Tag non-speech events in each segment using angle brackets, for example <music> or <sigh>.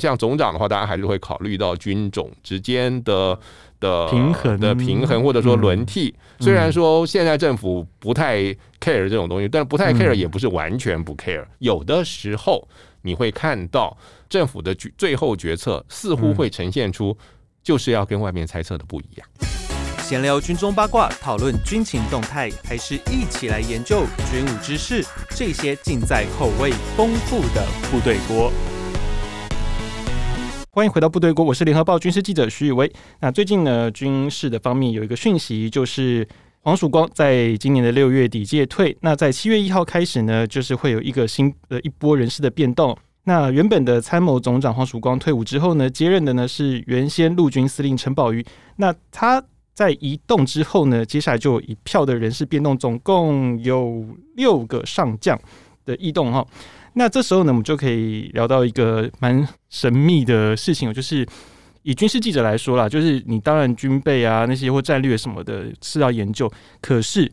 像总长的话，大家还是会考虑到军种之间的的平衡的平衡，或者说轮替。嗯、虽然说现在政府不太 care 这种东西，但不太 care 也不是完全不 care。嗯、有的时候你会看到政府的最后决策似乎会呈现出就是要跟外面猜测的不一样。闲聊军中八卦，讨论军情动态，还是一起来研究军武知识？这些尽在口味丰富的部队锅。欢迎回到部队锅，我是联合报军事记者徐宇威。那最近呢，军事的方面有一个讯息，就是黄曙光在今年的六月底届退。那在七月一号开始呢，就是会有一个新的一波人事的变动。那原本的参谋总长黄曙光退伍之后呢，接任的呢是原先陆军司令陈宝瑜。那他在移动之后呢，接下来就有一票的人事变动，总共有六个上将的异动哈。那这时候呢，我们就可以聊到一个蛮神秘的事情，就是以军事记者来说啦，就是你当然军备啊那些或战略什么的是要研究，可是。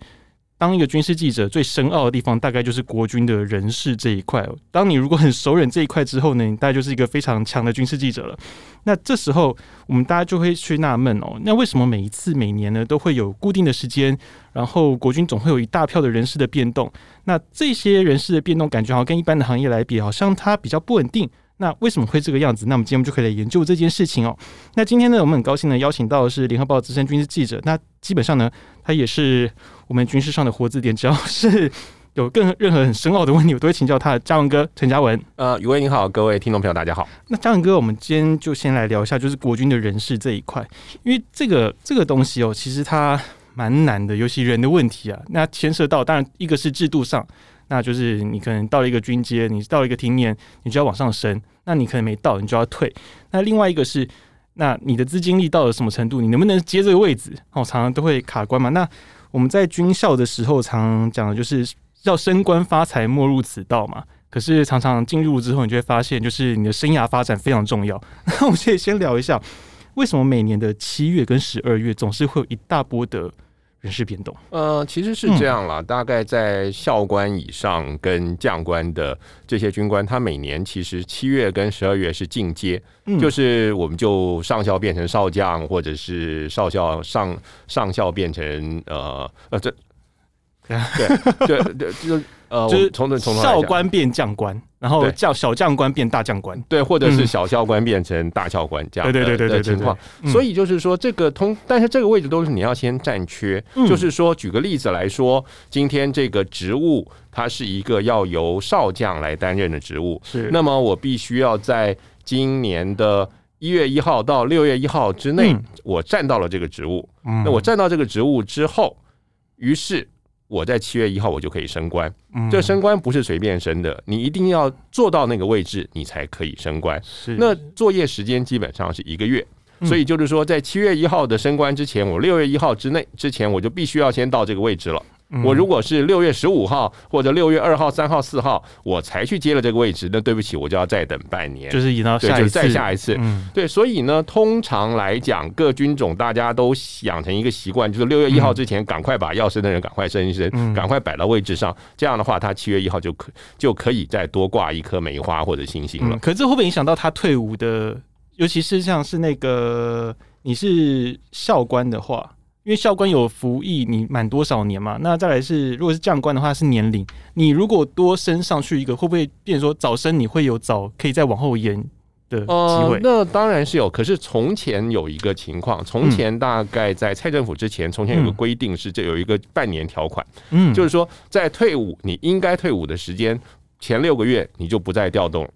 当一个军事记者最深奥的地方，大概就是国军的人事这一块。当你如果很熟稔这一块之后呢，你大概就是一个非常强的军事记者了。那这时候，我们大家就会去纳闷哦，那为什么每一次每年呢都会有固定的时间，然后国军总会有一大票的人事的变动？那这些人事的变动，感觉好像跟一般的行业来比，好像它比较不稳定。那为什么会这个样子？那我们今天就可以来研究这件事情哦。那今天呢，我们很高兴呢邀请到的是联合报资深军事记者。那基本上呢，他也是我们军事上的活字典。只要是有更任何很深奥的问题，我都会请教他的嘉文哥陈嘉文。呃，宇威你好，各位听众朋友大家好。那嘉文哥，我们今天就先来聊一下，就是国军的人事这一块，因为这个这个东西哦，其实它蛮难的，尤其人的问题啊。那牵涉到当然一个是制度上。那就是你可能到了一个军阶，你到了一个听年，你就要往上升。那你可能没到，你就要退。那另外一个是，那你的资金力到了什么程度，你能不能接这个位置？哦，常常都会卡关嘛。那我们在军校的时候，常常讲的就是要升官发财，莫入此道嘛。可是常常进入之后，你就会发现，就是你的生涯发展非常重要。那我们可以先聊一下，为什么每年的七月跟十二月总是会有一大波的人事变动，呃，其实是这样啦。大概在校官以上跟将官的这些军官，他每年其实七月跟十二月是进阶，就是我们就上校变成少将，或者是少校上上校变成呃呃这，对对对，就是呃就是从从校官变将官。然后叫小将官变大将官，对，或者是小校官变成大校官这样的对对对对情况。所以就是说，这个通，但是这个位置都是你要先占缺。就是说，举个例子来说，今天这个职务它是一个要由少将来担任的职务，是。那么我必须要在今年的一月一号到六月一号之内，我占到了这个职务。那我占到这个职务之后，于是。我在七月一号我就可以升官，这升官不是随便升的，你一定要做到那个位置，你才可以升官。那作业时间基本上是一个月，所以就是说，在七月一号的升官之前，我六月一号之内之前，我就必须要先到这个位置了。我如果是六月十五号或者六月二号、三号、四号，我才去接了这个位置，那对不起，我就要再等半年，就是移到下一次，再下一次。对，所以呢，通常来讲，各军种大家都养成一个习惯，就是六月一号之前，赶快把要升的人赶快升一升，赶快摆到位置上。这样的话，他七月一号就可就可以再多挂一颗梅花或者星星了。可是这会不会影响到他退伍的？尤其是像是那个你是校官的话。因为校官有服役，你满多少年嘛？那再来是，如果是将官的话是年龄。你如果多升上去一个，会不会变成说早升你会有早可以再往后延的机会？呃，那当然是有。可是从前有一个情况，从前大概在蔡政府之前，从前有个规定是这有一个半年条款，嗯，就是说在退伍你应该退伍的时间前六个月你就不再调动。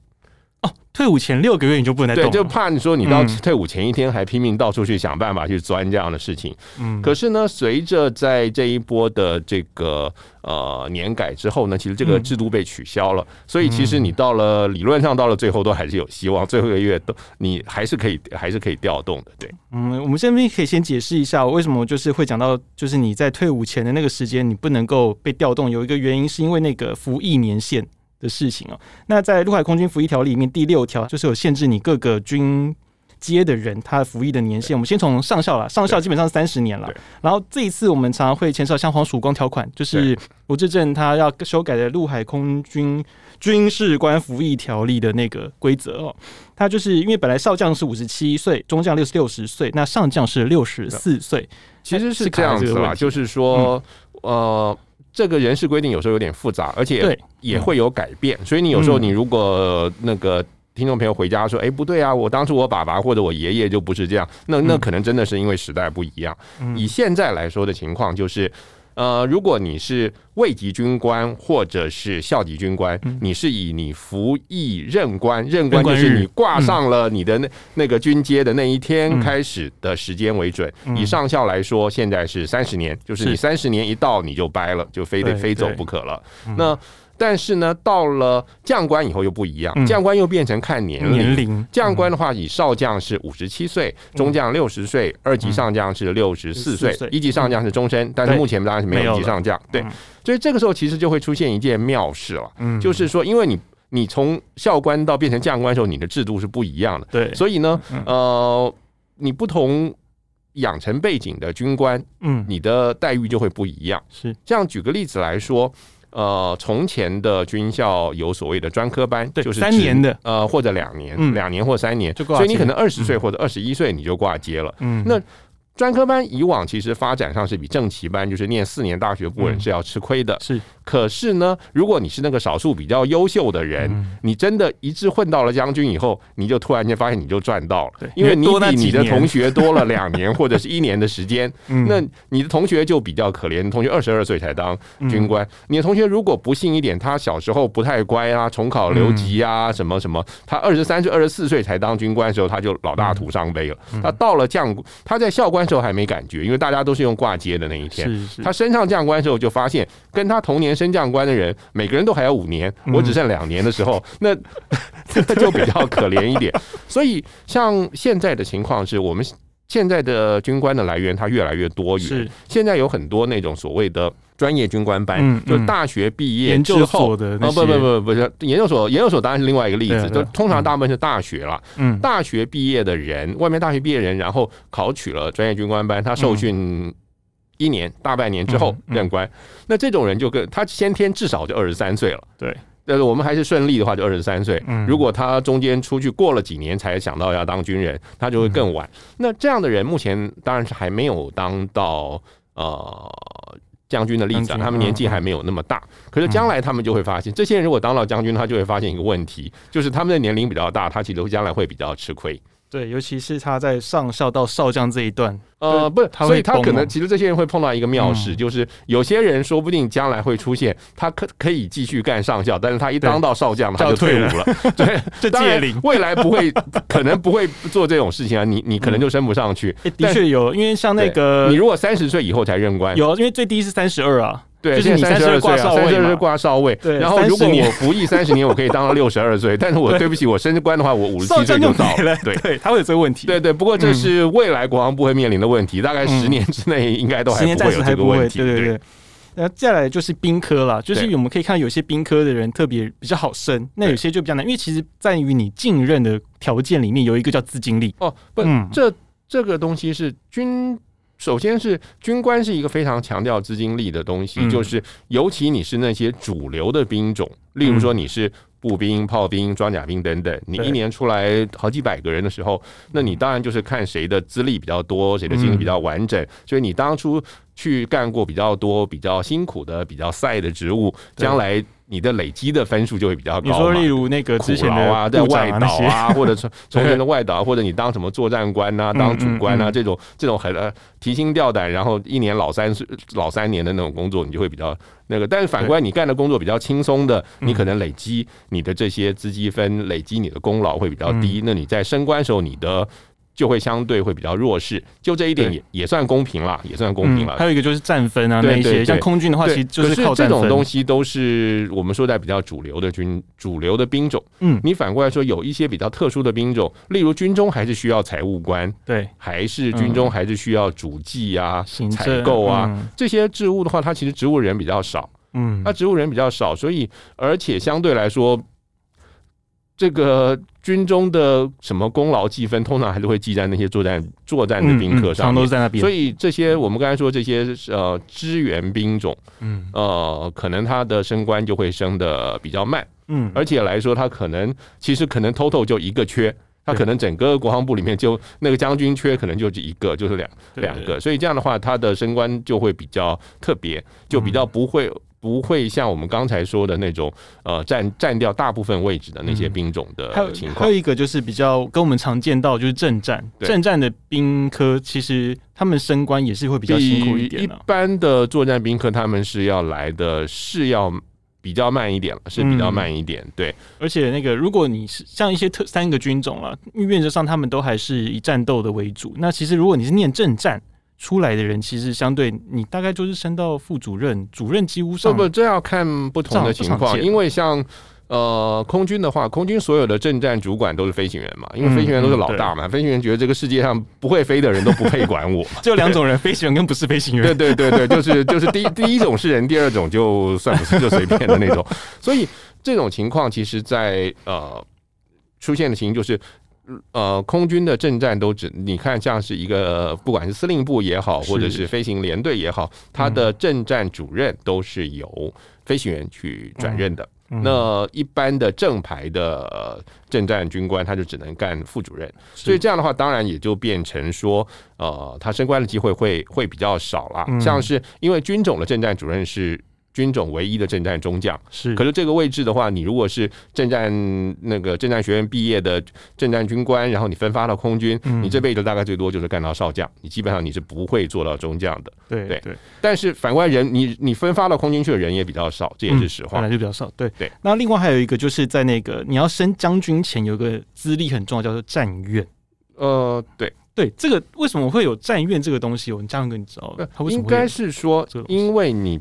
哦，退伍前六个月你就不能再动，对，就怕你说你到退伍前一天还拼命到处去想办法去钻这样的事情。嗯，可是呢，随着在这一波的这个呃年改之后呢，其实这个制度被取消了，所以其实你到了理论上到了最后都还是有希望，最后一个月都你还是可以还是可以调动的。对，嗯，我们这边可以先解释一下为什么就是会讲到就是你在退伍前的那个时间你不能够被调动，有一个原因是因为那个服役年限。的事情哦，那在陆海空军服役条例里面第六条就是有限制你各个军阶的人，他的服役的年限，我们先从上校了，上校基本上三十年了。然后这一次我们常常会牵涉像黄曙光条款，就是吴志正他要修改的陆海空军军事官服役条例的那个规则哦。他就是因为本来少将是五十七岁，中将六十六十岁，那上将是六十四岁，其实是这样子啦，就是说，嗯、呃。这个人事规定有时候有点复杂，而且也会有改变，所以你有时候你如果那个听众朋友回家说，哎，不对啊，我当初我爸爸或者我爷爷就不是这样，那那可能真的是因为时代不一样。以现在来说的情况就是。呃，如果你是位级军官或者是校级军官，嗯、你是以你服役任官，任官就是你挂上了你的那那个军阶的那一天开始的时间为准。嗯、以上校来说，现在是三十年，就是你三十年一到你就掰了，就非得非走不可了。那。但是呢，到了将官以后又不一样，将官又变成看年龄。年龄。将官的话，以少将是五十七岁，中将六十岁，二级上将是六十四岁，一级上将是终身。但是目前当然是没有一级上将。对，所以这个时候其实就会出现一件妙事了，就是说，因为你你从校官到变成将官的时候，你的制度是不一样的。对，所以呢，呃，你不同养成背景的军官，嗯，你的待遇就会不一样。是。这样，举个例子来说。呃，从前的军校有所谓的专科班，对就是三年的，呃，或者两年，两、嗯、年或三年，所以你可能二十岁或者二十一岁你就挂接了。嗯，那。专科班以往其实发展上是比正期班，就是念四年大学部人是要吃亏的。是，可是呢，如果你是那个少数比较优秀的人，你真的一致混到了将军以后，你就突然间发现你就赚到了，因为你比你的同学多了两年 <laughs> 或者是一年的时间。那你的同学就比较可怜，同学二十二岁才当军官。你的同学如果不幸一点，他小时候不太乖啊，重考留级啊，什么什么，他二十三岁、二十四岁才当军官的时候，他就老大徒伤悲了。他到了将，他在校官。时候还没感觉，因为大家都是用挂接的那一天。是是他升上将官的时候，就发现跟他同年升将官的人，每个人都还有五年，我只剩两年的时候，那 <laughs> 这就比较可怜一点。<laughs> 所以，像现在的情况是，我们现在的军官的来源，它越来越多元。是现在有很多那种所谓的。专业军官班，嗯嗯、就大学毕业之后的哦，不不不不是研究所，研究所当然是另外一个例子。就通常大部分是大学了，嗯，大学毕业的人，外面大学毕业人，然后考取了专业军官班，他受训一年、嗯、大半年之后任官。嗯嗯、那这种人就跟他先天至少就二十三岁了，对。但是我们还是顺利的话，就二十三岁。如果他中间出去过了几年才想到要当军人，他就会更晚。那这样的人目前当然是还没有当到呃。将军的例子，他们年纪还没有那么大，可是将来他们就会发现，这些人如果当了将军，他就会发现一个问题，就是他们的年龄比较大，他其实将来会比较吃亏。对，尤其是他在上校到少将这一段，呃，不是，所以他可能其实这些人会碰到一个妙事，就是有些人说不定将来会出现，他可可以继续干上校，但是他一当到少将，他就退伍了。<laughs> 对，这届龄未来不会，可能不会做这种事情啊。你你可能就升不上去。的确有，因为像那个，你如果三十岁以后才任官，有，因为最低是三十二啊。对，就是你三十二岁，三十二岁挂少尉。然后如果我服役三十年，我可以当到六十二岁。但是我对不起，我升官的话，我五十七岁就到了。对，他会有这个问题。对对，不过这是未来国防部会面临的问题，大概十年之内应该都还不会有这个问题。对对对。那接下来就是兵科了，就是我们可以看到有些兵科的人特别比较好升，那有些就比较难，因为其实在于你进任的条件里面有一个叫资经历。哦，不，这这个东西是军。首先是军官是一个非常强调资金力的东西，就是尤其你是那些主流的兵种，例如说你是步兵、炮兵、装甲兵等等，你一年出来好几百个人的时候，那你当然就是看谁的资历比较多，谁的经历比较完整，所以你当初去干过比较多、比较辛苦的、比较赛的职务，将来。你的累积的分数就会比较高。你说，例如那个之前的啊，在 <laughs> 外岛啊，或者从从前的外岛，或者你当什么作战官啊，当主官啊，这种这种很呃提心吊胆，然后一年老三岁老三年的那种工作，你就会比较那个。但是反观你干的工作比较轻松的，你可能累积你的这些资积分，累积你的功劳会比较低。那你在升官的时候，你的。就会相对会比较弱势，就这一点也也算公平了，也算公平了。还有一个就是战分啊，那些像空军的话，其实就是靠。这种东西都是我们说在比较主流的军、主流的兵种。嗯，你反过来说，有一些比较特殊的兵种，例如军中还是需要财务官，对，还是军中还是需要主计啊、采购啊这些职务的话，它其实职务人比较少。嗯，那职务人比较少，所以而且相对来说。这个军中的什么功劳记分，通常还是会记在那些作战作战的兵科上都在那边。所以这些我们刚才说这些呃支援兵种，嗯。呃，可能他的升官就会升的比较慢，嗯，而且来说他可能其实可能 total 就一个缺，他可能整个国防部里面就那个将军缺可能就一个，就是两两个，所以这样的话他的升官就会比较特别，就比较不会。嗯不会像我们刚才说的那种，呃，占占掉大部分位置的那些兵种的情况。还有一个就是比较跟我们常见到就是政战，正战的兵科其实他们升官也是会比较辛苦一点。一般的作战兵科他们是要来的是要比较慢一点了，是比较慢一点。对，而且那个如果你是像一些特三个军种啊，原则上他们都还是以战斗的为主。那其实如果你是念政战。出来的人其实相对你大概就是升到副主任，主任几乎上不不，这要看不同的情况。因为像呃空军的话，空军所有的政战主管都是飞行员嘛，因为飞行员都是老大嘛。飞行员觉得这个世界上不会飞的人都不配管我，<laughs> 就两种人，飞行员跟不是飞行员。对对对对，就是就是第 <laughs> 第一种是人，第二种就算不是就随便的那种。所以这种情况，其实在呃出现的情形就是。呃，空军的政战都只你看，像是一个不管是司令部也好，或者是飞行连队也好，他的政战主任都是由飞行员去转任的。那一般的正牌的政战军官，他就只能干副主任。所以这样的话，当然也就变成说，呃，他升官的机会会会比较少了。像是因为军种的政战主任是。军种唯一的政战中将是，可是这个位置的话，你如果是政战那个政战学院毕业的政战军官，然后你分发到空军，你这辈子大概最多就是干到少将，你基本上你是不会做到中将的。对对对。但是反观人，你你分发到空军去的人也比较少，这也是实话，本来就比较少。对对。那另外还有一个就是在那个你要升将军前有个资历很重要，叫做战院。呃，对对，这个为什么会有战院这个东西？我们这样跟你知道，应该是说，因为你。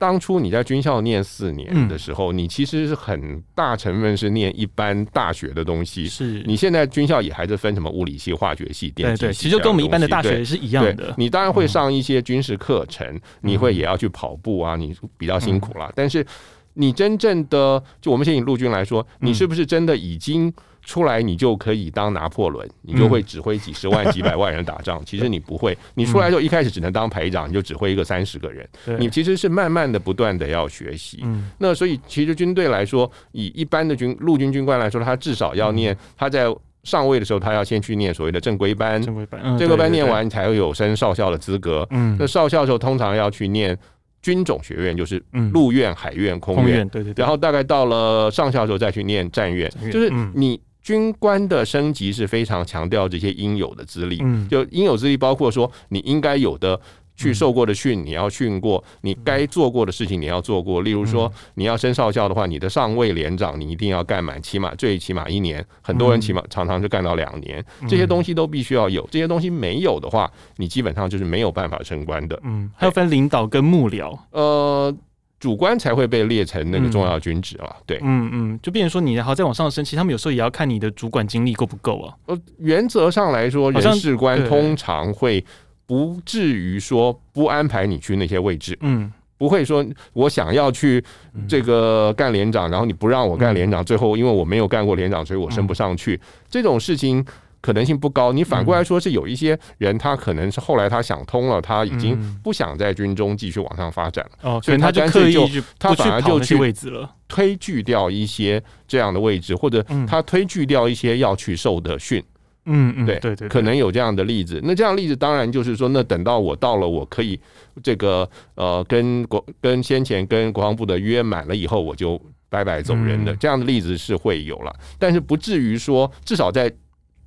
当初你在军校念四年的时候，嗯、你其实是很大成分是念一般大学的东西。是，你现在军校也还是分什么物理系、化学系、电机系，对，其实跟我们一般的大学是一样的。你当然会上一些军事课程，嗯、你会也要去跑步啊，你比较辛苦啦。嗯、但是你真正的，就我们先以陆军来说，你是不是真的已经？出来你就可以当拿破仑，你就会指挥几十万、几百万人打仗。<laughs> 其实你不会，你出来就一开始只能当排长，你就指挥一个三十个人。你其实是慢慢的、不断的要学习。那所以其实军队来说，以一般的军陆军军官来说，他至少要念，他在上位的时候，他要先去念所谓的正规班。正规班，正规班念完才会有升少校的资格。那少校的时候，通常要去念军种学院，就是陆院、海院、空院。对对。然后大概到了上校的时候，再去念战院，就是你。军官的升级是非常强调这些应有的资历，嗯，就应有资历包括说你应该有的去受过的训，你要训过；你该做过的事情你要做过。例如说，你要升少校的话，你的上尉连长你一定要干满，起码最起码一年。很多人起码常常就干到两年，这些东西都必须要有。这些东西没有的话，你基本上就是没有办法升官的。嗯，还有分领导跟幕僚，呃。主观才会被列成那个重要军职啊，对，嗯嗯，就变成说你然后再往上升，其实他们有时候也要看你的主管经历够不够啊。呃，原则上来说，人事官通常会不至于说不安排你去那些位置，嗯，不会说我想要去这个干连长，然后你不让我干连长，最后因为我没有干过连长，所以我升不上去，这种事情。可能性不高。你反过来说，是有一些人，他可能是后来他想通了，他已经不想在军中继续往上发展了。哦，所以他就刻意就他反而就去位置了，推拒掉一些这样的位置，或者他推拒掉一些要去受的训。嗯嗯，对对对，可能有这样的例子。那这样的例子当然就是说，那等到我到了，我可以这个呃，跟国跟先前跟国防部的约满了以后，我就拜拜走人的。这样的例子是会有了，但是不至于说，至少在。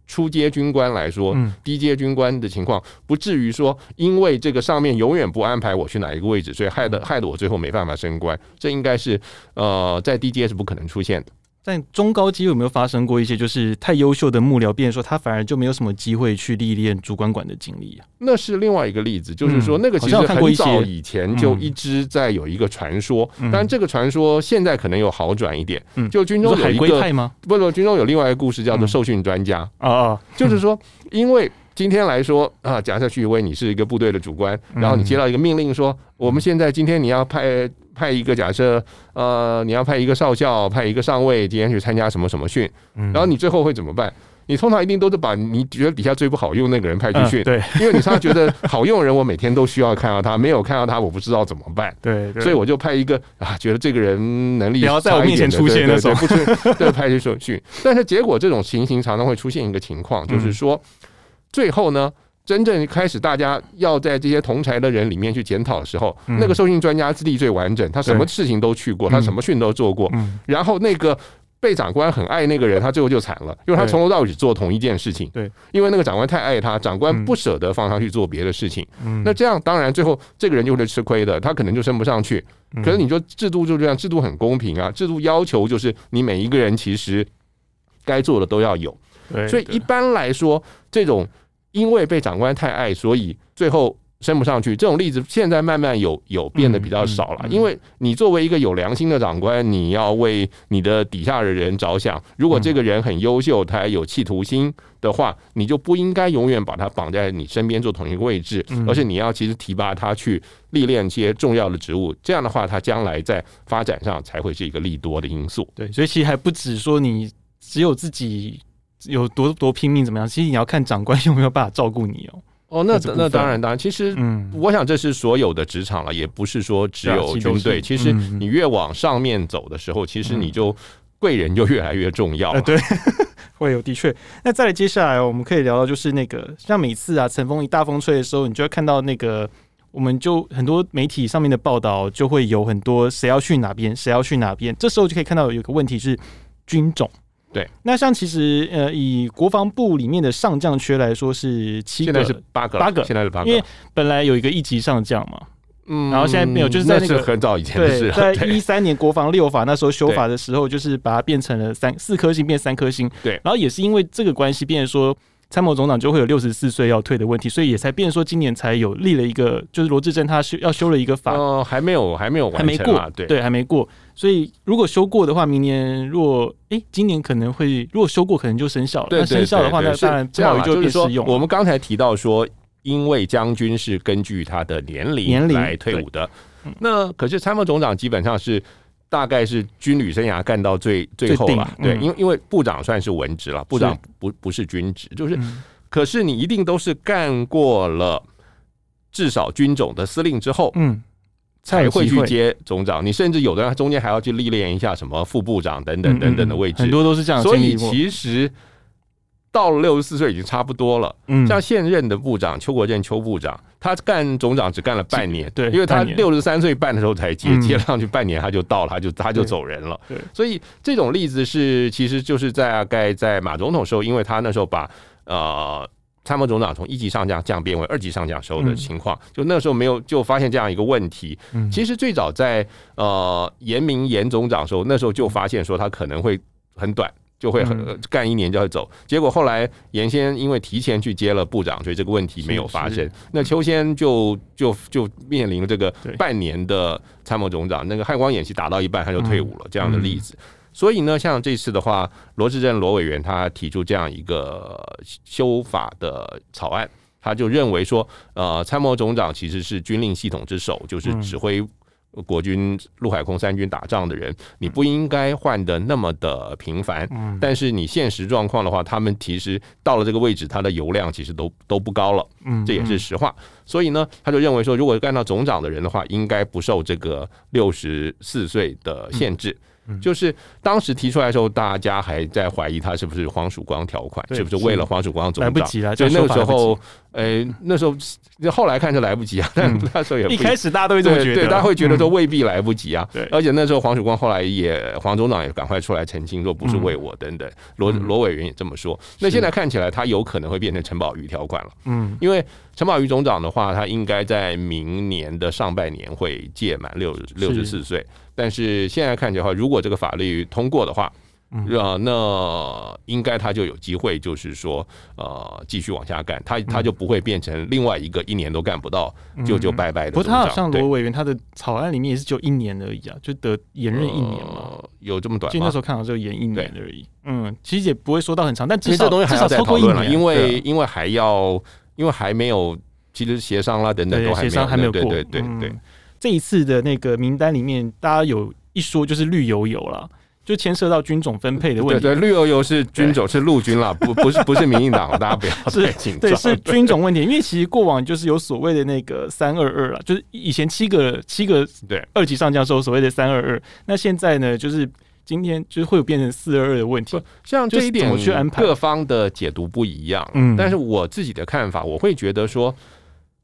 初阶军官来说，低阶军官的情况不至于说，因为这个上面永远不安排我去哪一个位置，所以害得害得我最后没办法升官。这应该是呃，在低阶是不可能出现的。在中高级有没有发生过一些就是太优秀的幕僚，变成说他反而就没有什么机会去历练主管管的经历啊？那是另外一个例子，就是说那个其实很早以前就一直在有一个传说，但这个传说现在可能有好转一点。嗯。就军中有一个不不，军中有另外一个故事叫做受训专家。啊，就是说因为。今天来说啊，假设许煜威你是一个部队的主官，然后你接到一个命令说，我们现在今天你要派派一个假设，呃，你要派一个少校，派一个上尉，今天去参加什么什么训，然后你最后会怎么办？你通常一定都是把你觉得底下最不好用那个人派去训，对，<laughs> 因为你常常觉得好用的人，我每天都需要看到他，没有看到他，我不知道怎么办，对，所以我就派一个啊，觉得这个人能力不要在我面前出现的时候，不出 <laughs> 对派去受训，但是结果这种情形常常会出现一个情况，就是说最后呢。真正开始，大家要在这些同才的人里面去检讨的时候，那个受训专家资历最完整，他什么事情都去过，他什么训都做过。然后那个被长官很爱那个人，他最后就惨了，因为他从头到尾只做同一件事情。对，因为那个长官太爱他，长官不舍得放他去做别的事情。那这样当然最后这个人就会吃亏的，他可能就升不上去。可是你说制度就这样，制度很公平啊，制度要求就是你每一个人其实该做的都要有。所以一般来说这种。因为被长官太爱，所以最后升不上去。这种例子现在慢慢有有变得比较少了。因为你作为一个有良心的长官，你要为你的底下的人着想。如果这个人很优秀，他还有企图心的话，你就不应该永远把他绑在你身边做同一个位置，而是你要其实提拔他去历练一些重要的职务。这样的话，他将来在发展上才会是一个利多的因素。对，所以其实还不止说你只有自己。有多多拼命怎么样？其实你要看长官 <laughs> 有没有办法照顾你哦。哦，那那当然当然。其实，嗯，我想这是所有的职场了，也不是说只有军队。其实你越往上面走的时候，其实你就贵人就越来越重要。对，<laughs> 会有的确。那再来接下来，我们可以聊到就是那个，像每次啊，晨风一大风吹的时候，你就会看到那个，我们就很多媒体上面的报道就会有很多谁要去哪边，谁要去哪边。这时候就可以看到有个问题是军种。对，那像其实呃，以国防部里面的上将缺来说是七个，现在是八个，八个，现在是八个，因为本来有一个一级上将嘛，嗯，然后现在没有，就是在那个很早以前的事，在一三年国防六法那时候修法的时候，就是把它变成了三四颗星变三颗星，对，然后也是因为这个关系，变成说。参谋总长就会有六十四岁要退的问题，所以也才变说今年才有立了一个，就是罗志正他修要修了一个法，哦，还没有还没有完成，还没过，对。对，还没过。所以如果修过的话，明年如果哎、欸，今年可能会如果修过，可能就生效了。那生效的话，那当然参谋就会适用。我们刚才提到说，因为将军是根据他的年龄来退伍的，那可是参谋总长基本上是。大概是军旅生涯干到最最后了，对，因为因为部长算是文职了，部长不不是军职，就是，可是你一定都是干过了至少军种的司令之后，嗯，才会去接总长。你甚至有的人中间还要去历练一下什么副部长等等等等的位置，很多都是这样。所以其实。到了六十四岁已经差不多了。嗯，像现任的部长邱国正邱部长，他干总长只干了半年，对，因为他六十三岁半的时候才接，接上去半年他就到了，他就他就走人了。对，所以这种例子是，其实就是在大概在马总统时候，因为他那时候把呃参谋总长从一级上将降变为二级上将时候的情况，就那时候没有就发现这样一个问题。其实最早在呃严明严总长的时候，那时候就发现说他可能会很短。就会很干一年就要走，结果后来严先因为提前去接了部长，所以这个问题没有发生。那邱先就就就面临了这个半年的参谋总长，那个汉光演习打到一半他就退伍了这样的例子。所以呢，像这次的话，罗志正罗委员他提出这样一个修法的草案，他就认为说，呃，参谋总长其实是军令系统之首，就是指挥。国军陆海空三军打仗的人，你不应该换的那么的频繁。但是你现实状况的话，他们其实到了这个位置，他的油量其实都都不高了。这也是实话。所以呢，他就认为说，如果干到总长的人的话，应该不受这个六十四岁的限制。就是当时提出来的时候，大家还在怀疑他是不是黄曙光条款，是不是为了黄曙光总长？来不及了，就那个时候，呃，那时候后来看是来不及啊，但那时候也一开始大家都会这么觉得，对，大家会觉得说未必来不及啊。对，而且那时候黄曙光后来也黄总长也赶快出来澄清说不是为我等等，罗罗委员也这么说。那现在看起来他有可能会变成陈宝瑜条款了，嗯，因为陈宝瑜总长的话，他应该在明年的上半年会届满六六十四岁。但是现在看起来的话，如果这个法律通过的话，啊，那应该他就有机会，就是说，呃，继续往下干，他他就不会变成另外一个一年都干不到就就拜拜的。不过他好像罗委员他的草案里面也是就一年而已啊，就得延任一年嘛，有这么短？就那时候看到就延一年而已。嗯，其实也不会说到很长，但至少这东西还要再讨论了，因为因为还要因为还没有，其实协商啦等等都还没有，对对对。这一次的那个名单里面，大家有一说就是绿油油了。就牵涉到军种分配的问题。对对，绿油油是军种，是陆军啦，不不是 <laughs> 不是民进党，大家不要太紧张。对，是军种问题，因为其实过往就是有所谓的那个三二二啦，就是以前七个七个对二级上将时候所谓的三二二，那现在呢，就是今天就是会有变成四二二的问题。像这一点，我去安排各方的解读不一样。嗯，但是我自己的看法，我会觉得说，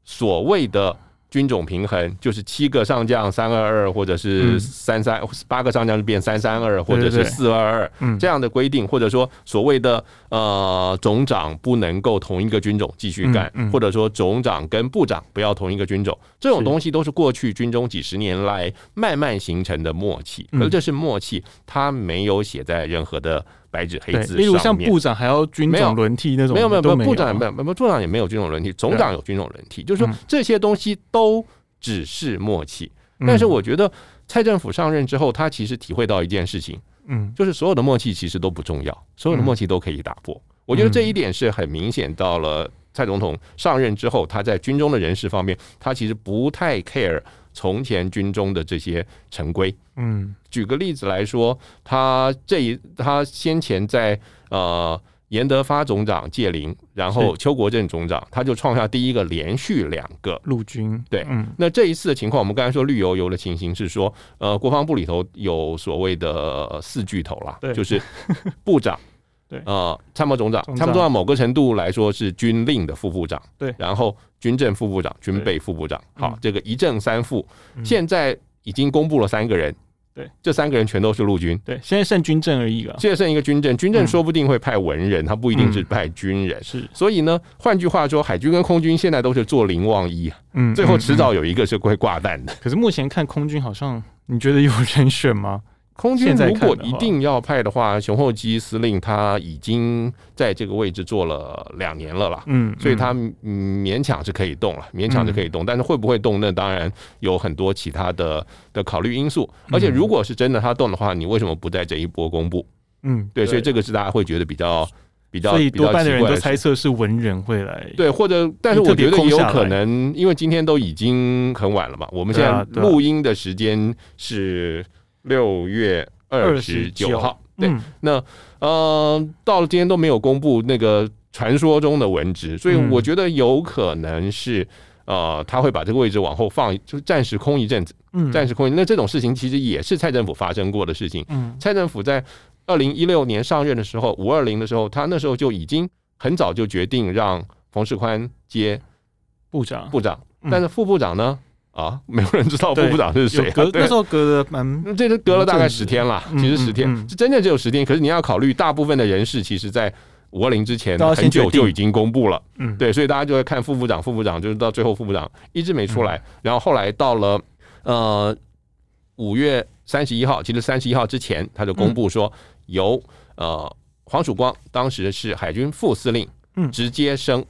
所谓的。军种平衡就是七个上将三二二，或者是三三八个上将就变三三二，或者是四二二这样的规定，或者说所谓的呃总长不能够同一个军种继续干，或者说总长跟部长不要同一个军种，这种东西都是过去军中几十年来慢慢形成的默契，而这是默契，它没有写在任何的。白纸黑字，例如像部长还要军种轮替那种，没有没有没有，部长没有没有部长也没有军种轮替，总长有军种轮替，就是说这些东西都只是默契。但是我觉得蔡政府上任之后，他其实体会到一件事情，嗯，就是所有的默契其实都不重要，所有的默契都可以打破。我觉得这一点是很明显，到了蔡总统上任之后，他在军中的人事方面，他其实不太 care。从前军中的这些陈规，嗯，举个例子来说，他这一他先前在呃严德发总长届龄，然后邱国正总长，他就创下第一个连续两个陆军。对，嗯，那这一次的情况，我们刚才说绿油油的情形是说，呃，国防部里头有所谓的四巨头啦，对，就是 <laughs> 部长。对，呃，参谋总长，参谋总长某个程度来说是军令的副部长，对，然后军政副部长、军备副部长，好，这个一正三副，现在已经公布了三个人，对，这三个人全都是陆军，对，现在剩军政而已了，现在剩一个军政，军政说不定会派文人，他不一定是派军人，是，所以呢，换句话说，海军跟空军现在都是坐零望一，嗯，最后迟早有一个是会挂弹的。可是目前看空军好像，你觉得有人选吗？空军如果一定要派的话，熊厚基司令他已经在这个位置做了两年了啦，嗯，所以他勉强是可以动了，勉强是可以动，但是会不会动，那当然有很多其他的的考虑因素。而且如果是真的他动的话，你为什么不在这一波公布？嗯，对，所以这个是大家会觉得比较比较，所以多半的人都猜测是文人会来，对，或者但是我觉得也有可能，因为今天都已经很晚了嘛，我们现在录音的时间是。六月二十九号，对，嗯、那呃，到了今天都没有公布那个传说中的文职，所以我觉得有可能是呃，他会把这个位置往后放，就暂时空一阵子，嗯，暂时空一。那这种事情其实也是蔡政府发生过的事情，嗯，蔡政府在二零一六年上任的时候，五二零的时候，他那时候就已经很早就决定让冯世宽接部长，部长，但是副部长呢？啊，没有人知道副部长是谁。隔那时候隔了蛮，这个隔了大概十天了。其实十天，是真正只有十天。可是你要考虑，大部分的人事其实在五二零之前很久就已经公布了。嗯，对，所以大家就会看副部长，副部长就是到最后副部长一直没出来。然后后来到了呃五月三十一号，其实三十一号之前他就公布说，由呃黄曙光当时是海军副司令，嗯，直接升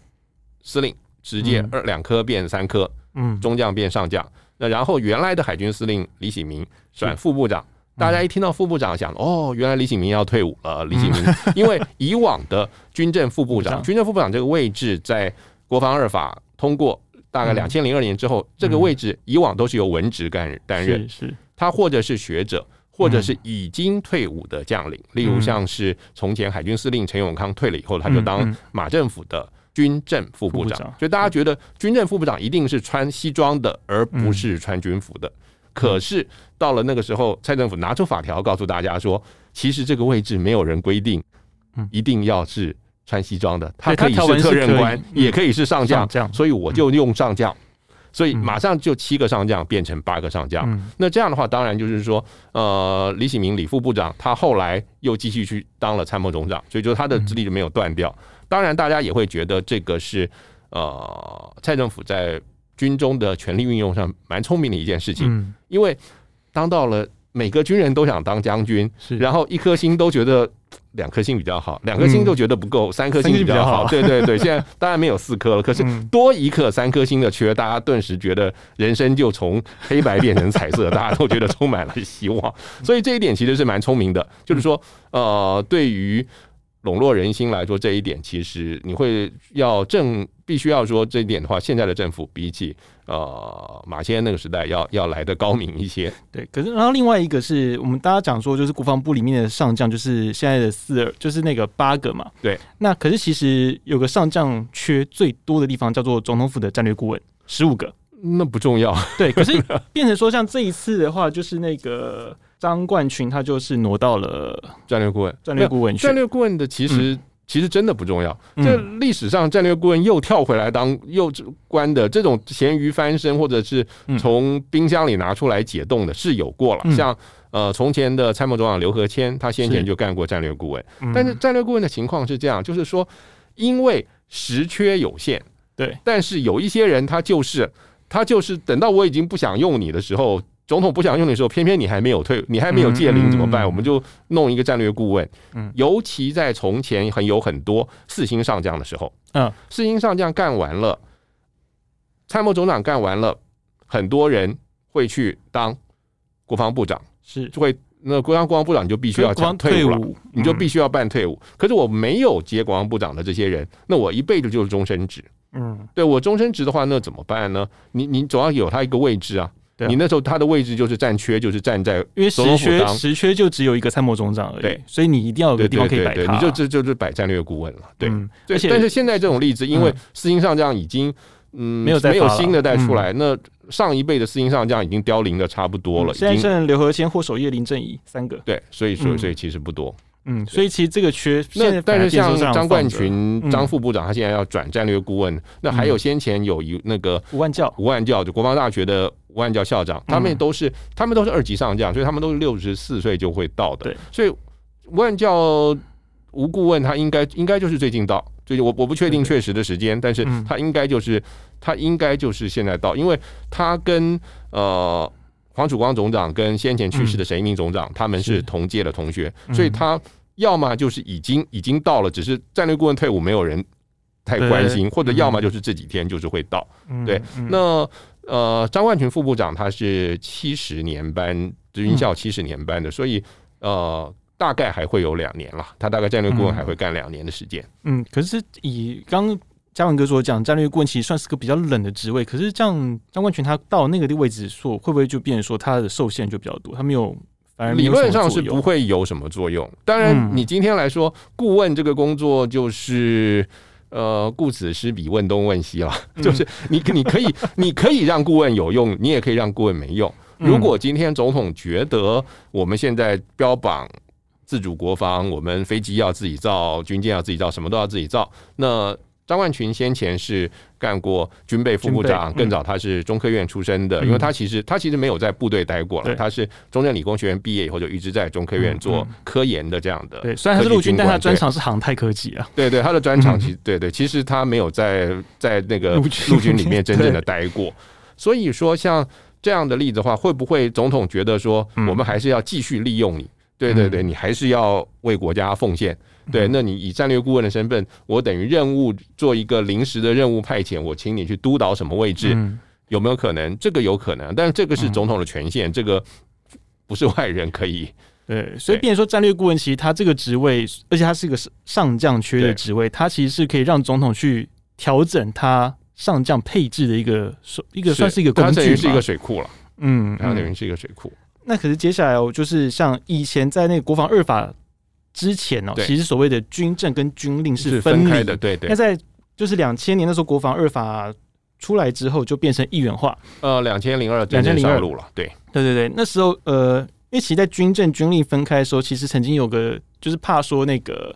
司令，直接二两颗变三科。嗯，中将变上将，那然后原来的海军司令李喜明转副部长，大家一听到副部长想，哦，原来李喜明要退伍了。李喜明，<laughs> 因为以往的军政副部长，军政副部长这个位置在国防二法通过大概两千零二年之后，这个位置以往都是由文职干担任，是他或者是学者，或者是已经退伍的将领，例如像是从前海军司令陈永康退了以后，他就当马政府的。军政副部长，所以大家觉得军政副部长一定是穿西装的，而不是穿军服的。嗯、可是到了那个时候，蔡政府拿出法条告诉大家说，其实这个位置没有人规定一定要是穿西装的，他可以是特任官，也可以是上将。所以我就用上将，所以马上就七个上将变成八个上将。那这样的话，当然就是说，呃，李喜明李副部长他后来又继续去当了参谋总长，所以就他的资历就没有断掉。当然，大家也会觉得这个是呃，蔡政府在军中的权力运用上蛮聪明的一件事情。因为当到了每个军人都想当将军，然后一颗星都觉得两颗星比较好，两颗星都觉得不够，三颗星比较好。对对对，现在当然没有四颗了，可是多一颗三颗星的缺，大家顿时觉得人生就从黑白变成彩色，大家都觉得充满了希望。所以这一点其实是蛮聪明的，就是说呃，对于。笼络人心来说，这一点其实你会要正必须要说这一点的话，现在的政府比起呃马先那个时代要要来的高明一些。<laughs> 对，可是然后另外一个是我们大家讲说，就是国防部里面的上将，就是现在的四二，就是那个八个嘛。对，那可是其实有个上将缺最多的地方，叫做总统府的战略顾问，十五个。那不重要。对，可是 <laughs> 变成说像这一次的话，就是那个。张冠群他就是挪到了战略顾问，战略顾问，战略顾问的其实、嗯、其实真的不重要。这历史上战略顾问又跳回来当又官的这种咸鱼翻身，或者是从冰箱里拿出来解冻的，是有过了。嗯、像呃从前的参谋总长刘和谦，他先前就干过战略顾问。但是战略顾问的情况是这样，就是说因为实缺有限，对，但是有一些人他就是他就是等到我已经不想用你的时候。总统不想用的时候，偏偏你还没有退，你还没有届龄怎么办？我们就弄一个战略顾问。嗯，尤其在从前很有很多四星上将的时候，嗯，四星上将干完了，参谋总长干完了，很多人会去当国防部长，是就会那国防国防部长你就必须要讲退伍了，你就必须要办退伍。可是我没有接国防部长的这些人，那我一辈子就是终身职。嗯，对我终身职的话，那怎么办呢？你你总要有他一个位置啊。你那时候他的位置就是站缺，就是站在因为实缺实缺就只有一个参谋总长而已，对，所以你一定要有个地方可以摆他，你就这就是摆战略顾问了，对。而且但是现在这种例子，因为四星上将已经嗯没有没有新的带出来，那上一辈的四星上将已经凋零的差不多了，现在剩刘和谦、霍守业、林正仪三个，对，所以所以所以其实不多。嗯，所以其实这个缺，那但是像张冠群张副部长，他现在要转战略顾问，那还有先前有一那个吴万教，吴万教就国防大学的吴万教校长，他们都是他们都是二级上将，所以他们都是六十四岁就会到的。对，所以吴万教吴顾问他应该应该就是最近到，最近我我不确定确实的时间，但是他应该就是他应该就是现在到，因为他跟呃。黄曙光总长跟先前去世的沈一鸣总长，嗯、他们是同届的同学，所以他要么就是已经已经到了，只是战略顾问退伍，没有人太关心，或者要么就是这几天就是会到。对，那呃，张冠群副部长他是七十年班，军校七十年班的，所以呃，大概还会有两年了，他大概战略顾问还会干两年的时间。嗯，可是以刚。嘉文哥说：“讲战略顾问其实算是个比较冷的职位，可是这样张冠群他到那个位置说，会不会就变成说他的受限就比较多？他没有，反而理论上是不会有什么作用。当然，你今天来说，顾问这个工作就是呃，顾此失彼，问东问西了。<laughs> 就是你你可以 <laughs> 你可以让顾问有用，你也可以让顾问没用。如果今天总统觉得我们现在标榜自主国防，我们飞机要自己造，军舰要自己造，什么都要自己造，那。”张万群先前是干过军备副部长，更早他是中科院出身的，因为他其实他其实没有在部队待过了，他是中正理工学院毕业以后就一直在中科院做科研的这样的。对，虽然他是陆军，但他专长是航太科技啊。对对，他的专长其实对对，其实他没有在在那个陆军里面真正的待过。所以说，像这样的例子的话，会不会总统觉得说，我们还是要继续利用你？对对对，你还是要为国家奉献。对，那你以战略顾问的身份，我等于任务做一个临时的任务派遣，我请你去督导什么位置，有没有可能？这个有可能，但是这个是总统的权限，这个不是外人可以。对，所以变成说战略顾问，其实他这个职位，而且他是一个上将缺的职位，他其实是可以让总统去调整他上将配置的一个一个算是一个工具，等于是一个水库了。嗯，它等于是一个水库。那可是接下来哦，就是像以前在那个国防二法。之前哦，其实所谓的军政跟军令是分开的，对对。那在就是两千年的时候，国防二法出来之后，就变成一元化。呃，两千零二，两千零二路了，对对对对。那时候呃，因为其实在军政军令分开的时候，其实曾经有个就是怕说那个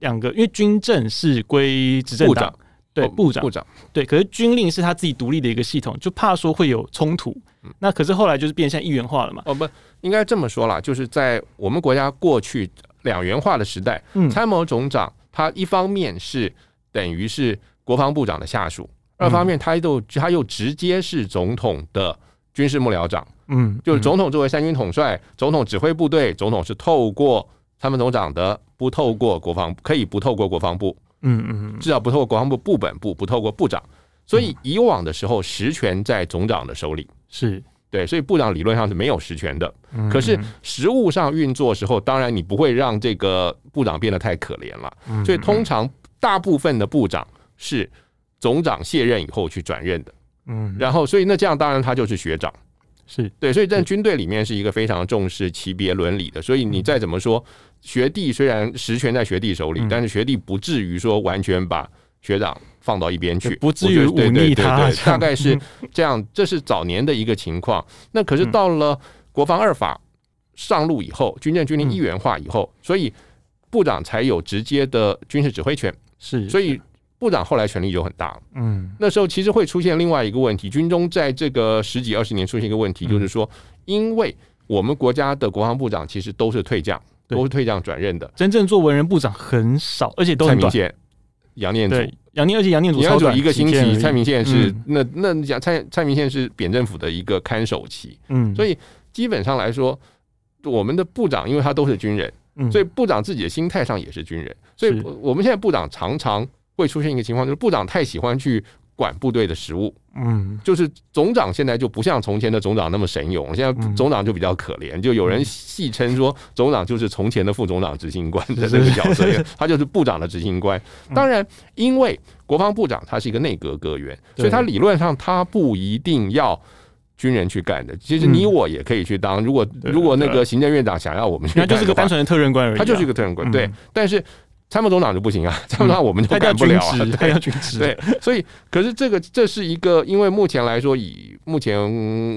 两个，因为军政是归执政党，对部长部长对，可是军令是他自己独立的一个系统，就怕说会有冲突。那可是后来就是变成一元化了嘛？哦不，应该这么说啦，就是在我们国家过去。两元化的时代，参谋总长他一方面是等于是国防部长的下属，二方面他又他又直接是总统的军事幕僚长，嗯，就是总统作为三军统帅，总统指挥部队，总统是透过参谋总长的，不透过国防，可以不透过国防部，嗯嗯，至少不透过国防部部本部，不透过部长，所以以往的时候实权在总长的手里，是。对，所以部长理论上是没有实权的。可是实务上运作的时候，当然你不会让这个部长变得太可怜了。所以通常大部分的部长是总长卸任以后去转任的。嗯，然后所以那这样当然他就是学长。是对，所以在军队里面是一个非常重视级别伦理的。所以你再怎么说，学弟虽然实权在学弟手里，但是学弟不至于说完全把学长放到一边去，不至于忤逆他。大概是这样，这是早年的一个情况。那可是到了国防二法上路以后，军政军令一元化以后，所以部长才有直接的军事指挥权。是，所以。部长后来权力就很大，嗯，那时候其实会出现另外一个问题，军中在这个十几二十年出现一个问题，就是说，因为我们国家的国防部长其实都是退将，都是退将转任的，真正做文人部长很少，而且都很短。杨念祖、杨念，而且杨念祖超短，一个星期。蔡明宪是那那讲蔡蔡明宪是扁政府的一个看守期，嗯，所以基本上来说，我们的部长因为他都是军人，所以部长自己的心态上也是军人，所以我们现在部长常常。会出现一个情况，就是部长太喜欢去管部队的食物，嗯，就是总长现在就不像从前的总长那么神勇，现在总长就比较可怜，就有人戏称说总长就是从前的副总长执行官的这个角色，他就是部长的执行官。当然，因为国防部长他是一个内阁阁员，所以他理论上他不一定要军人去干的。其实你我也可以去当，如果如果那个行政院长想要我们去，那就是个单纯的特任官而已，他就是一个特任官，对，但是。参谋总长就不行啊，参谋长我们就干不了啊。他要军职，对，所以可是这个这是一个，因为目前来说，以目前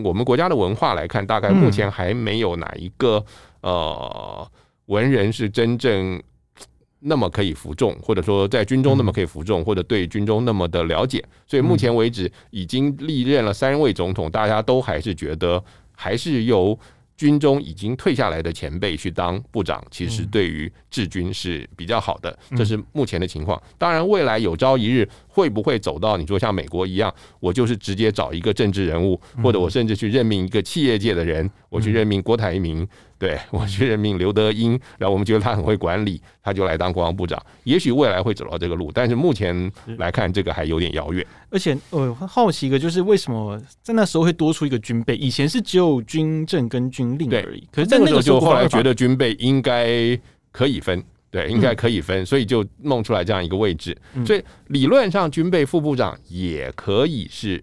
我们国家的文化来看，大概目前还没有哪一个呃文人是真正那么可以服众，或者说在军中那么可以服众，或者对军中那么的了解。所以目前为止，已经历任了三位总统，大家都还是觉得还是由。军中已经退下来的前辈去当部长，其实对于治军是比较好的，这是目前的情况。当然，未来有朝一日会不会走到你说像美国一样，我就是直接找一个政治人物，或者我甚至去任命一个企业界的人，我去任命郭台铭。对，我去任命刘德英，然后我们觉得他很会管理，他就来当国防部长。也许未来会走到这个路，但是目前来看，这个还有点遥远。而且，我好奇一个，就是为什么在那时候会多出一个军备？以前是只有军政跟军令而已。可是，在那个时候，就后来觉得军备应该可以分，对，应该可以分，所以就弄出来这样一个位置。所以理论上，军备副部长也可以是。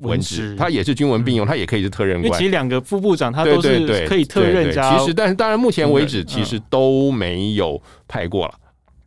文职，他也是军文并用，他也可以是特任官。其实两个副部长他都是可以特任加。其实，但是当然，目前为止其实都没有派过了。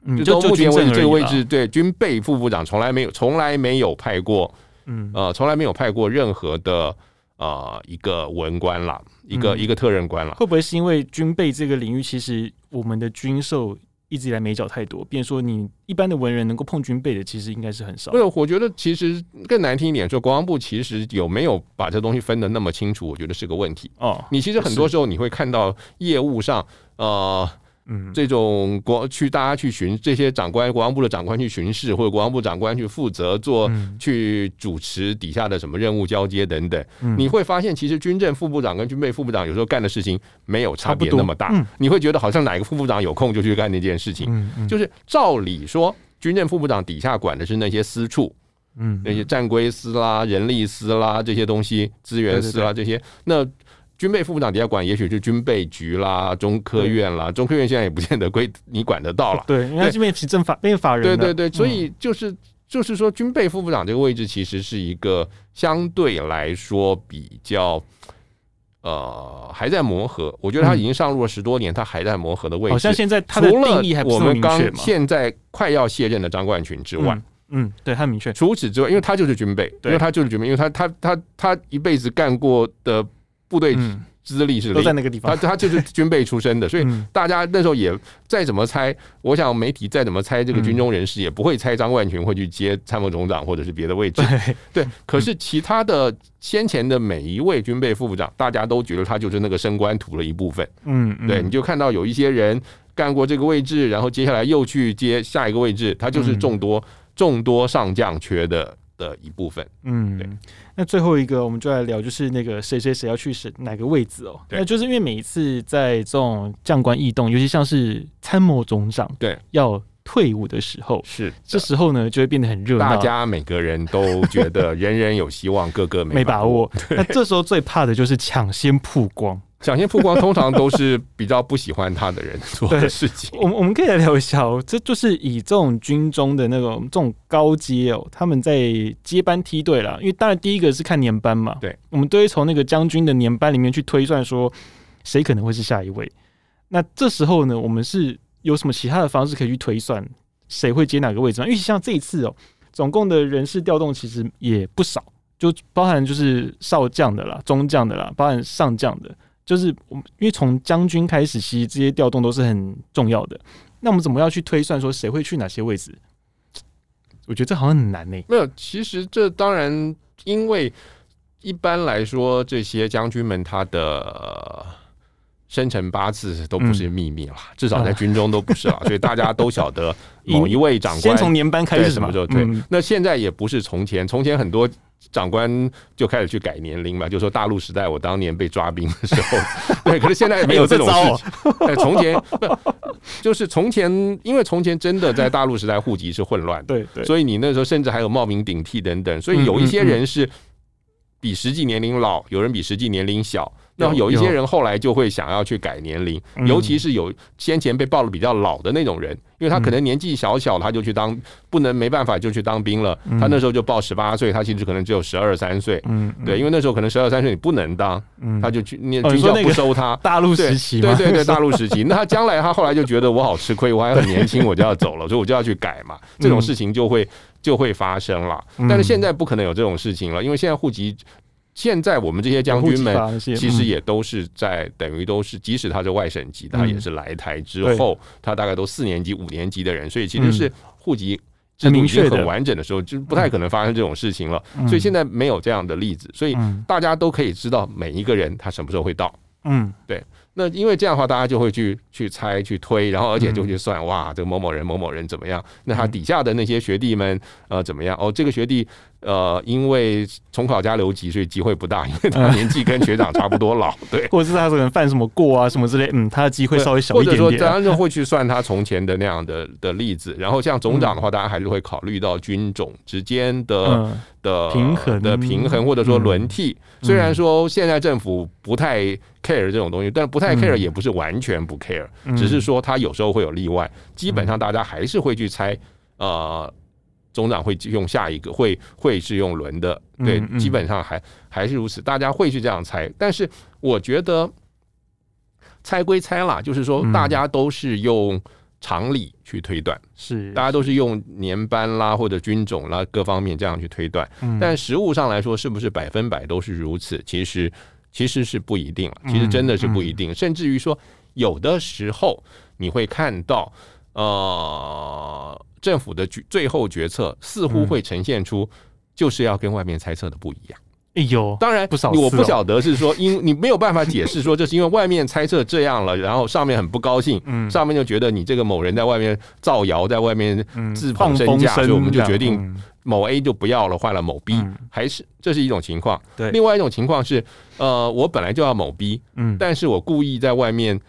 嗯就目前为止这个位置，对军备副部长从来没有，从来没有派过。嗯，呃，从来没有派过任何的呃一个文官啦，一个一个特任官了。会不会是因为军备这个领域，其实我们的军售？一直以来没缴太多，变说你一般的文人能够碰军备的，其实应该是很少。对，我觉得其实更难听一点说，国防部其实有没有把这东西分得那么清楚，我觉得是个问题。哦，你其实很多时候你会看到业务上，呃。嗯，这种国去大家去巡这些长官，国防部的长官去巡视，或者国防部长官去负责做去主持底下的什么任务交接等等，你会发现其实军政副部长跟军备副部长有时候干的事情没有差别那么大。你会觉得好像哪个副部长有空就去干那件事情，就是照理说，军政副部长底下管的是那些私处，嗯，那些战规司啦、人力司啦这些东西，资源司啦这些，那。军备副部长底下管，也许是军备局啦、中科院啦。中科院现在也不见得归你管得到了。对，因为这边行政法变法人。对对对，所以就是就是说，军备副部长这个位置其实是一个相对来说比较呃还在磨合。我觉得他已经上路了十多年，他还在磨合的位置。好像现在他的定义还不明确？我们刚现在快要卸任的张冠群之外，嗯，对他明确。除此之外，因为他就是军备，因为他就是军备，因为他他他他一辈子干过的。部队资历是都在那个地方，他他就是军备出身的，所以大家那时候也再怎么猜，我想媒体再怎么猜，这个军中人士也不会猜张万群会去接参谋总长或者是别的位置。对，可是其他的先前的每一位军备副部长，大家都觉得他就是那个升官图的一部分。嗯，对，你就看到有一些人干过这个位置，然后接下来又去接下一个位置，他就是众多众多上将缺的的一部分。嗯，对。那最后一个，我们就来聊，就是那个谁谁谁要去是哪个位置哦。那就是因为每一次在这种将官异动，尤其像是参谋总长，对，要退伍的时候，是这时候呢就会变得很热闹，大家每个人都觉得人人有希望，<laughs> 个个 <laughs> 没把握。那这时候最怕的就是抢先曝光。抢先曝光通常都是比较不喜欢他的人做的事情。我们我们可以来聊一下哦，这就是以这种军中的那种这种高阶哦，他们在接班梯队啦。因为当然第一个是看年班嘛，对，我们都会从那个将军的年班里面去推算说谁可能会是下一位。那这时候呢，我们是有什么其他的方式可以去推算谁会接哪个位置吗？因为像这一次哦，总共的人事调动其实也不少，就包含就是少将的啦、中将的啦，包含上将的。就是我们，因为从将军开始，其实这些调动都是很重要的。那我们怎么样去推算说谁会去哪些位置？我觉得这好像很难呢、没有，其实这当然，因为一般来说，这些将军们他的生辰八字都不是秘密了，嗯、至少在军中都不是了，所以大家都晓得 <laughs> 某一位长官先从年班开始什么时候对。那现在也不是从前，从前很多。长官就开始去改年龄嘛，就说大陆时代我当年被抓兵的时候，<laughs> 对，可是现在没有这种事情。<laughs> 从前不就是从前，因为从前真的在大陆时代户籍是混乱，对对，所以你那时候甚至还有冒名顶替等等，所以有一些人是比实际年龄老，有人比实际年龄小。那有一些人后来就会想要去改年龄，尤其是有先前被报的比较老的那种人，因为他可能年纪小小，他就去当，不能没办法就去当兵了。他那时候就报十八岁，他其实可能只有十二三岁。嗯，对，因为那时候可能十二三岁你不能当，他就去念军校不收他。<laughs> 大陆时期，对对对，大陆时期。那他将来他后来就觉得我好吃亏，我还很年轻，我就要走了，所以我就要去改嘛。这种事情就会就会发生了。但是现在不可能有这种事情了，因为现在户籍。现在我们这些将军们其实也都是在等于都是，即使他是外省籍，他也是来台之后，他大概都四年级、五年级的人，所以其实是户籍制度已经很完整的时候，就不太可能发生这种事情了。所以现在没有这样的例子，所以大家都可以知道每一个人他什么时候会到。嗯，对。那因为这样的话，大家就会去去猜、去推，然后而且就去算，哇，这个某某人、某某人怎么样？那他底下的那些学弟们呃怎么样？哦，这个学弟。呃，因为重考加留级，所以机会不大，因为他年纪跟学长差不多老，对，<laughs> 或者是他可能犯什么过啊，什么之类，嗯，他的机会稍微小一点点。或者说，当然就会去算他从前的那样的的例子。然后像总长的话，大家还是会考虑到军种之间的的平衡的平衡，或者说轮替。虽然说现在政府不太 care 这种东西，但不太 care 也不是完全不 care，只是说他有时候会有例外。基本上大家还是会去猜，呃。总长会用下一个，会会是用轮的，对，基本上还还是如此，大家会去这样猜。但是我觉得猜归猜啦，就是说大家都是用常理去推断，是大家都是用年班啦或者军种啦各方面这样去推断。但实物上来说，是不是百分百都是如此？其实其实是不一定了，其实真的是不一定。甚至于说，有的时候你会看到，呃。政府的决最后决策似乎会呈现出，就是要跟外面猜测的不一样。哎呦，当然不少，我不晓得是说，因你没有办法解释说，这是因为外面猜测这样了，然后上面很不高兴，上面就觉得你这个某人在外面造谣，在外面自捧身价，所以我们就决定某 A 就不要了，换了某 B，还是这是一种情况。对，另外一种情况是，呃，我本来就要某 B，嗯，但是我故意在外面。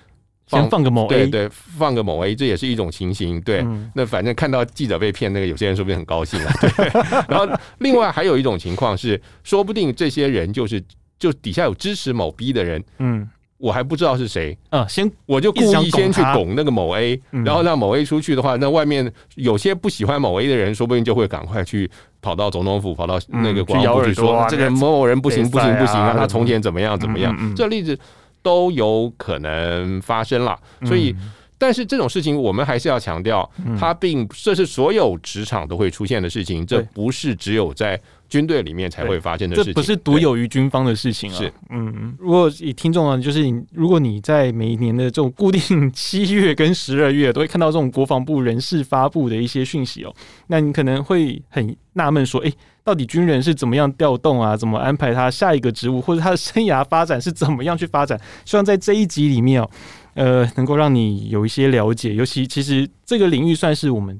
先放个某 A，对对，放个某 A，这也是一种情形。对，嗯、那反正看到记者被骗，那个有些人说不定很高兴啊。对，<laughs> 然后另外还有一种情况是，说不定这些人就是就底下有支持某 B 的人，嗯，我还不知道是谁啊，先我就故意先去拱那个某 A，然后让某 A 出去的话，那外面有些不喜欢某 A 的人，说不定就会赶快去跑到总统府，跑到那个国防部去说这个某某人不行不行不行啊，他从前怎么样怎么样，这例子。都有可能发生了，所以，但是这种事情我们还是要强调，它并这是所有职场都会出现的事情，这不是只有在军队里面才会发生的事情，这不是独有于军方的事情啊。是，嗯，如果以听众啊，就是，如果你在每一年的这种固定七月跟十二月都会看到这种国防部人事发布的一些讯息哦，那你可能会很纳闷说，诶。到底军人是怎么样调动啊？怎么安排他下一个职务，或者他的生涯发展是怎么样去发展？希望在这一集里面哦，呃，能够让你有一些了解。尤其其实这个领域算是我们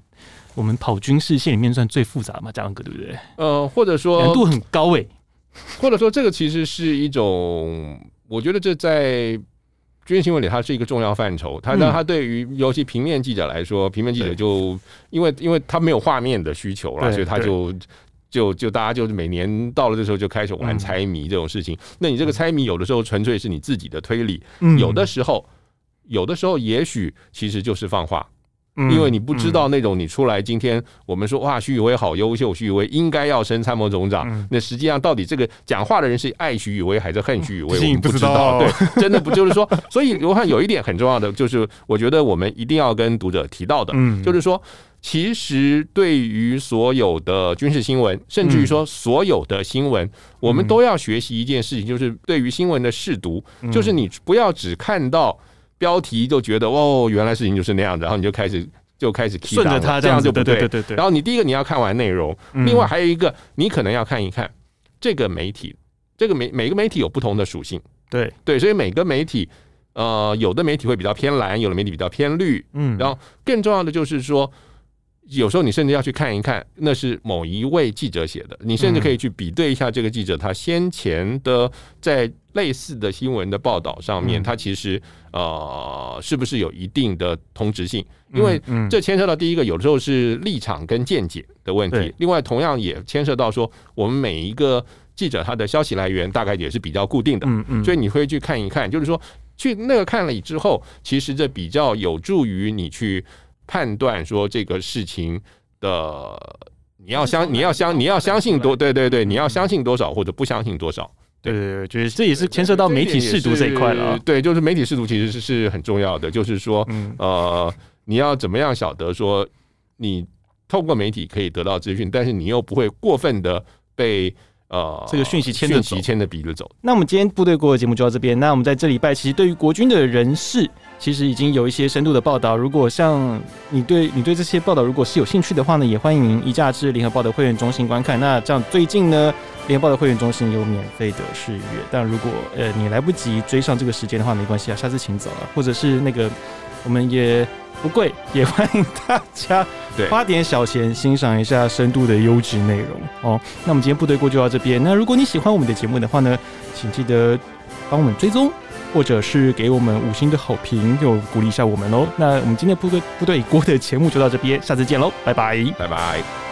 我们跑军事线里面算最复杂嘛，嘉文哥对不对？呃，或者说难度很高诶，或者说这个其实是一种，我觉得这在军事新闻里它是一个重要范畴。它那它对于尤其平面记者来说，平面记者就因为因为他没有画面的需求了，所以他就就就大家就是每年到了这时候就开始玩猜谜这种事情。那你这个猜谜有的时候纯粹是你自己的推理，有的时候有的时候也许其实就是放话。因为你不知道那种你出来，今天我们说哇，徐宇威好优秀，徐宇威应该要升参谋总长。那实际上到底这个讲话的人是爱徐宇威还是恨徐宇威，我们不知道。<laughs> 对，真的不就是说，<laughs> 所以我看有一点很重要的，就是我觉得我们一定要跟读者提到的，就是说，其实对于所有的军事新闻，甚至于说所有的新闻，我们都要学习一件事情，就是对于新闻的试读，就是你不要只看到。标题就觉得哦，原来事情就是那样子，然后你就开始就开始顺着它，这样就不对。对对对。然后你第一个你要看完内容，另外还有一个你可能要看一看这个媒体，这个媒每个媒体有不同的属性，对对，所以每个媒体呃，有的媒体会比较偏蓝，有的媒体比较偏绿，嗯，然后更重要的就是说。有时候你甚至要去看一看，那是某一位记者写的。你甚至可以去比对一下这个记者他先前的在类似的新闻的报道上面，他其实呃是不是有一定的同质性？因为这牵涉到第一个，有的时候是立场跟见解的问题。另外，同样也牵涉到说，我们每一个记者他的消息来源大概也是比较固定的。嗯嗯。所以你会去看一看，就是说去那个看了之后，其实这比较有助于你去。判断说这个事情的，你要相你要相你要相信多对对对，你要相信多少或者不相信多少，对对对，就是这也是牵涉到媒体试读这一块了。对，就是媒体试读其实是是很重要的，就是说，呃，你要怎么样晓得说你透过媒体可以得到资讯，但是你又不会过分的被。呃，这个讯息牵着走，牵着鼻子走。那我们今天部队锅的节目就到这边。那我们在这礼拜，其实对于国军的人事，其实已经有一些深度的报道。如果像你对你对这些报道如果是有兴趣的话呢，也欢迎移驾至联合报的会员中心观看。那这样最近呢，联合报的会员中心有免费的试阅。但如果呃你来不及追上这个时间的话，没关系啊，下次请早啊，或者是那个我们也。不贵，也欢迎大家花点小钱欣赏一下深度的优质内容哦。那我们今天部队锅就到这边。那如果你喜欢我们的节目的话呢，请记得帮我们追踪，或者是给我们五星的好评，就鼓励一下我们喽。那我们今天部队部队锅的节目就到这边，下次见喽，拜拜，拜拜。